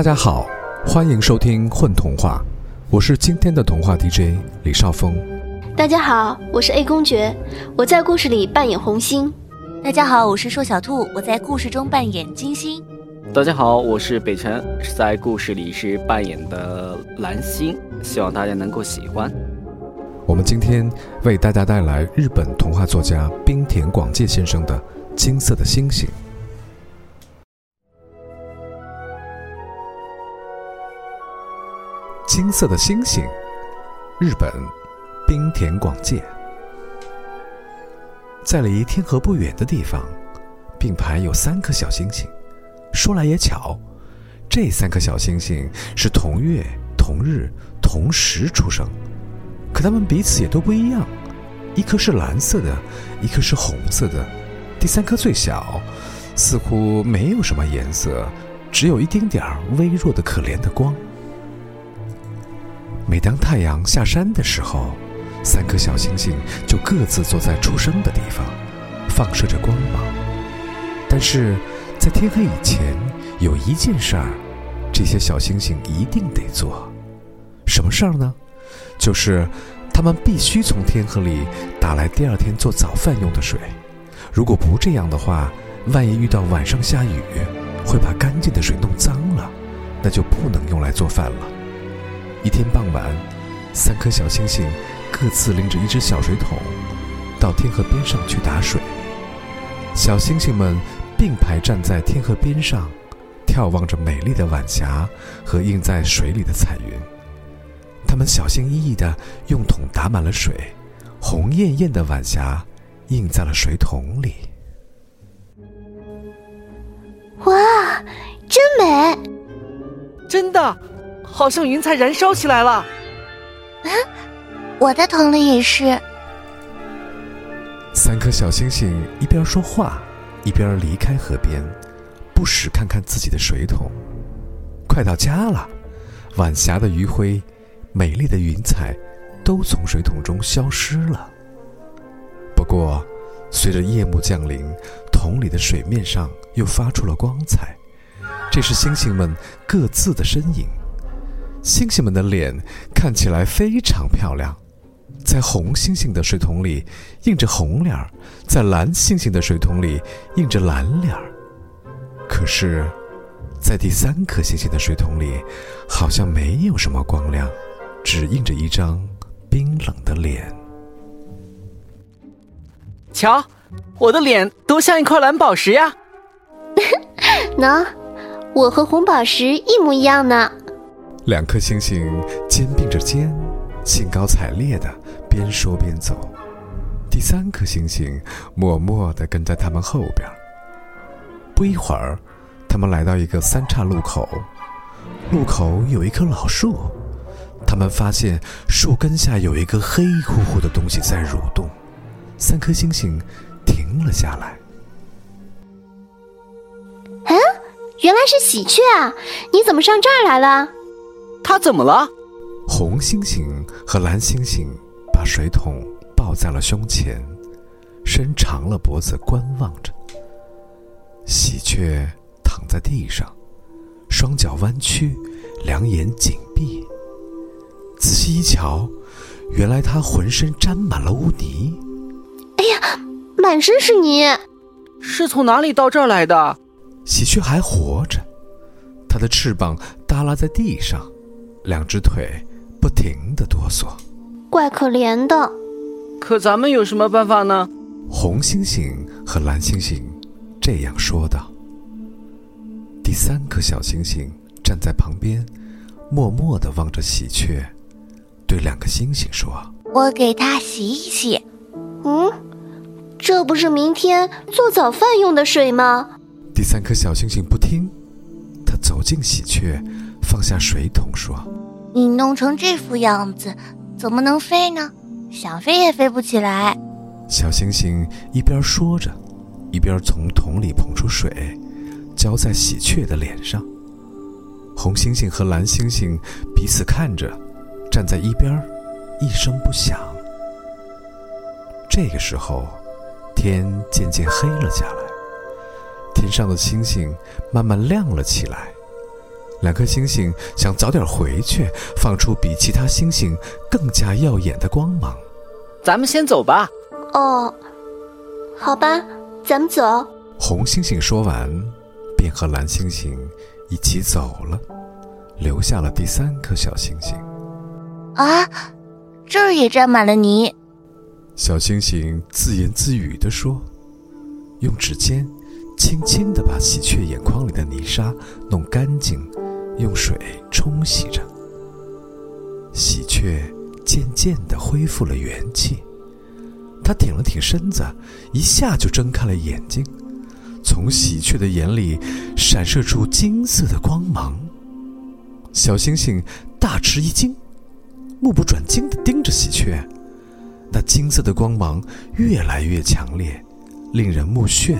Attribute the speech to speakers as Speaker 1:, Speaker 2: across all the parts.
Speaker 1: 大家好，欢迎收听《混童话》，我是今天的童话 DJ 李少峰。
Speaker 2: 大家好，我是 A 公爵，我在故事里扮演红星。
Speaker 3: 大家好，我是硕小兔，我在故事中扮演金星。
Speaker 4: 大家好，我是北辰，在故事里是扮演的蓝星，希望大家能够喜欢。
Speaker 1: 我们今天为大家带来日本童话作家冰田广介先生的《金色的星星》。金色的星星，日本，冰田广介。在离天河不远的地方，并排有三颗小星星。说来也巧，这三颗小星星是同月同日同时出生。可它们彼此也都不一样，一颗是蓝色的，一颗是红色的，第三颗最小，似乎没有什么颜色，只有一丁点儿微弱的可怜的光。每当太阳下山的时候，三颗小星星就各自坐在出生的地方，放射着光芒。但是在天黑以前，有一件事儿，这些小星星一定得做，什么事儿呢？就是，他们必须从天河里打来第二天做早饭用的水。如果不这样的话，万一遇到晚上下雨，会把干净的水弄脏了，那就不能用来做饭了。一天傍晚，三颗小星星各自拎着一只小水桶，到天河边上去打水。小星星们并排站在天河边上，眺望着美丽的晚霞和映在水里的彩云。他们小心翼翼地用桶打满了水，红艳艳的晚霞映在了水桶里。
Speaker 2: 哇，真美！
Speaker 5: 真的，好像云彩燃烧起来了。
Speaker 3: 我的桶里也是。
Speaker 1: 三颗小星星一边说话，一边离开河边，不时看看自己的水桶。快到家了，晚霞的余晖。美丽的云彩都从水桶中消失了。不过，随着夜幕降临，桶里的水面上又发出了光彩。这是星星们各自的身影。星星们的脸看起来非常漂亮，在红星星的水桶里映着红脸儿，在蓝星星的水桶里映着蓝脸儿。可是，在第三颗星星的水桶里，好像没有什么光亮。只映着一张冰冷的脸。
Speaker 5: 瞧，我的脸多像一块蓝宝石呀！
Speaker 2: 喏，我和红宝石一模一样呢。
Speaker 1: 两颗星星肩并着肩，兴高采烈的边说边走。第三颗星星默默的跟在他们后边。不一会儿，他们来到一个三岔路口，路口有一棵老树。他们发现树根下有一个黑乎乎的东西在蠕动，三颗星星停了下来。
Speaker 2: 嗯，原来是喜鹊啊！你怎么上这儿来了？
Speaker 5: 它怎么了？
Speaker 1: 红猩猩和蓝猩猩把水桶抱在了胸前，伸长了脖子观望着。喜鹊躺在地上，双脚弯曲，两眼紧闭。仔细一瞧，原来他浑身沾满了污泥。
Speaker 2: 哎呀，满身是泥！
Speaker 5: 是从哪里到这儿来的？
Speaker 1: 喜鹊还活着，它的翅膀耷拉在地上，两只腿不停地哆嗦，
Speaker 2: 怪可怜的。
Speaker 5: 可咱们有什么办法呢？
Speaker 1: 红星星和蓝星星这样说道。第三颗小星星站在旁边，默默地望着喜鹊。对两个星星说：“
Speaker 3: 我给它洗一洗。”
Speaker 2: 嗯，这不是明天做早饭用的水吗？
Speaker 1: 第三颗小星星不听，他走进喜鹊，放下水桶说：“
Speaker 3: 你弄成这副样子，怎么能飞呢？想飞也飞不起来。”
Speaker 1: 小星星一边说着，一边从桶里捧出水，浇在喜鹊的脸上。红星星和蓝星星彼此看着。站在一边，一声不响。这个时候，天渐渐黑了下来，天上的星星慢慢亮了起来。两颗星星想早点回去，放出比其他星星更加耀眼的光芒。
Speaker 5: 咱们先走吧。
Speaker 2: 哦，好吧，咱们走。
Speaker 1: 红星星说完，便和蓝星星一起走了，留下了第三颗小星星。
Speaker 3: 啊，这儿也沾满了泥。
Speaker 1: 小星星自言自语地说：“用指尖轻轻地把喜鹊眼眶里的泥沙弄干净，用水冲洗着。喜鹊渐渐地恢复了元气，它挺了挺身子，一下就睁开了眼睛。从喜鹊的眼里闪射出金色的光芒。小星星大吃一惊，目不转睛地盯着喜鹊。”那金色的光芒越来越强烈，令人目眩。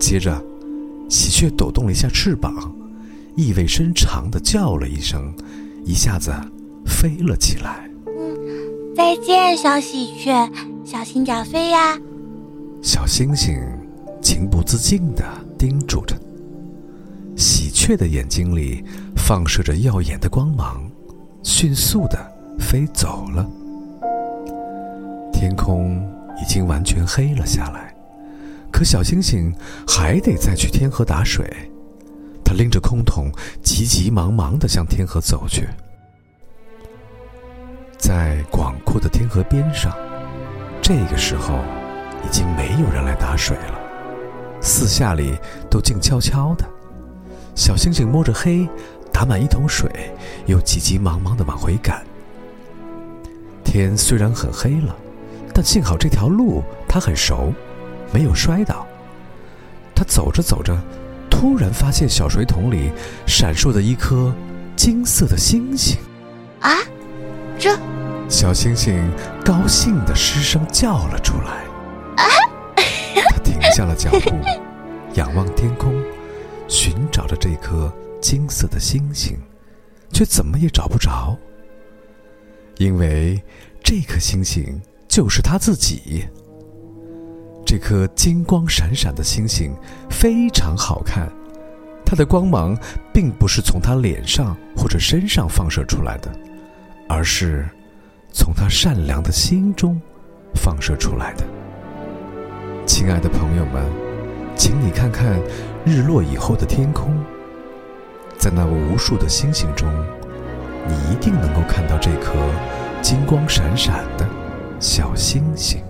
Speaker 1: 接着，喜鹊抖动了一下翅膀，意味深长的叫了一声，一下子飞了起来。
Speaker 3: 嗯，再见，小喜鹊，小心点飞呀！
Speaker 1: 小星星情不自禁的叮嘱着。喜鹊的眼睛里放射着耀眼的光芒，迅速的飞走了。天空已经完全黑了下来，可小星星还得再去天河打水。他拎着空桶，急急忙忙地向天河走去。在广阔的天河边上，这个时候已经没有人来打水了，四下里都静悄悄的。小星星摸着黑，打满一桶水，又急急忙忙地往回赶。天虽然很黑了。但幸好这条路他很熟，没有摔倒。他走着走着，突然发现小水桶里闪烁的一颗金色的星星。
Speaker 3: 啊，这
Speaker 1: 小星星高兴的失声叫了出来。啊！他停下了脚步，仰望天空，寻找着这颗金色的星星，却怎么也找不着。因为这颗星星。就是他自己。这颗金光闪闪的星星非常好看，它的光芒并不是从它脸上或者身上放射出来的，而是从它善良的心中放射出来的。亲爱的朋友们，请你看看日落以后的天空，在那无数的星星中，你一定能够看到这颗金光闪闪的。小星星。